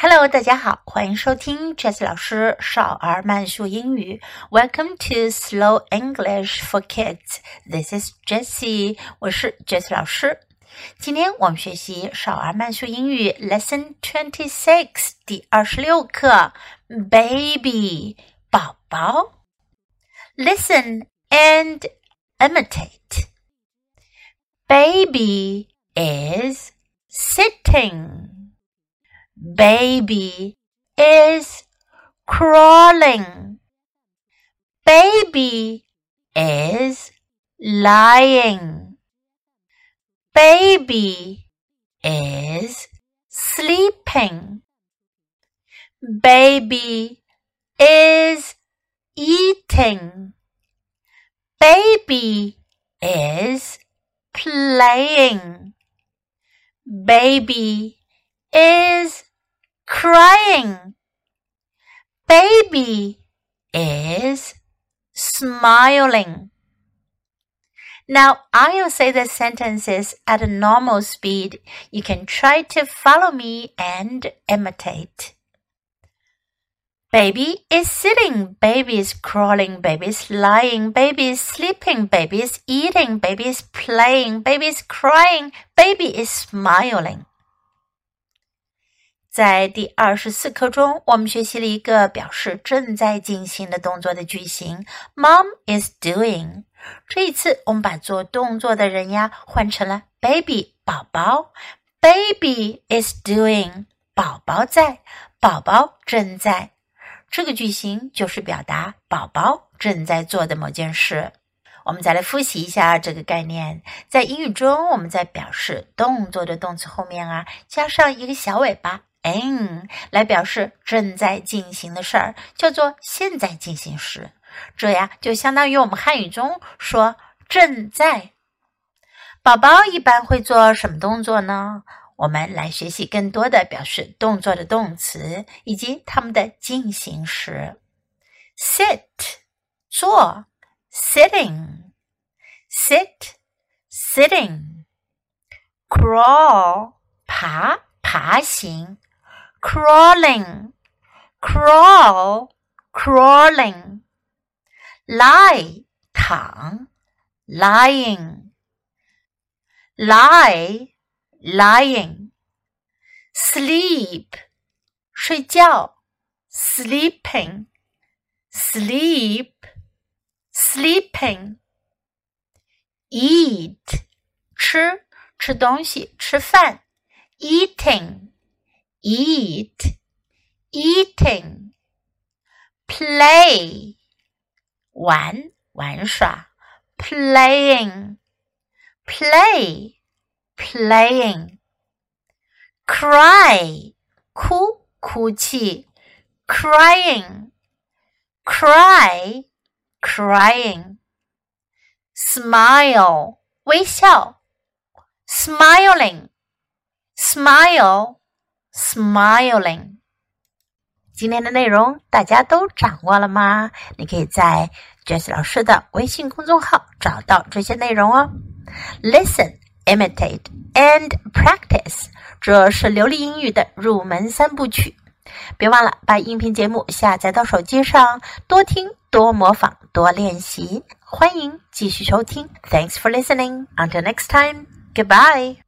Hello，大家好，欢迎收听 Jess 老师少儿慢速英语。Welcome to Slow English for Kids. This is Jessie，我是 Jess 老师。今天我们学习少儿慢速英语 Lesson Twenty Six 第二十六课，Baby 宝宝。Listen and imitate. Baby is sitting Baby is crawling. Baby is lying. Baby is sleeping. Baby is eating. Baby is playing. Baby is crying. Baby is smiling. Now, I'll say the sentences at a normal speed. You can try to follow me and imitate. Baby is sitting, baby is crawling, baby is lying, baby is sleeping, baby is eating, baby is playing, baby is crying, baby is smiling. 在第二十四课中，我们学习了一个表示正在进行的动作的句型，Mom is doing。这一次，我们把做动作的人呀换成了 baby 宝宝，Baby is doing，宝宝在，宝宝正在。这个句型就是表达宝宝正在做的某件事。我们再来复习一下这个概念。在英语中，我们在表示动作的动词后面啊，加上一个小尾巴。In 来表示正在进行的事儿，叫做现在进行时。这呀，就相当于我们汉语中说正在。宝宝一般会做什么动作呢？我们来学习更多的表示动作的动词以及它们的进行时。sit 坐，sitting sit sitting crawl 爬爬行。crawling, crawl, crawling. Lie, 躺 lying, lie, lying. Sleep, 睡觉 sleeping, sleep, sleeping. Eat, 吃吃东西吃饭 eating eat, eating, play, 玩玩耍，playing, play, playing, cry, 哭哭泣，crying, cry, crying, smile, 微笑，smiling, smile。 Smiling，今天的内容大家都掌握了吗？你可以在 Jess 老师的微信公众号找到这些内容哦。Listen, imitate and practice，这是流利英语的入门三部曲。别忘了把音频节目下载到手机上，多听、多模仿、多练习。欢迎继续收听。Thanks for listening. Until next time. Goodbye.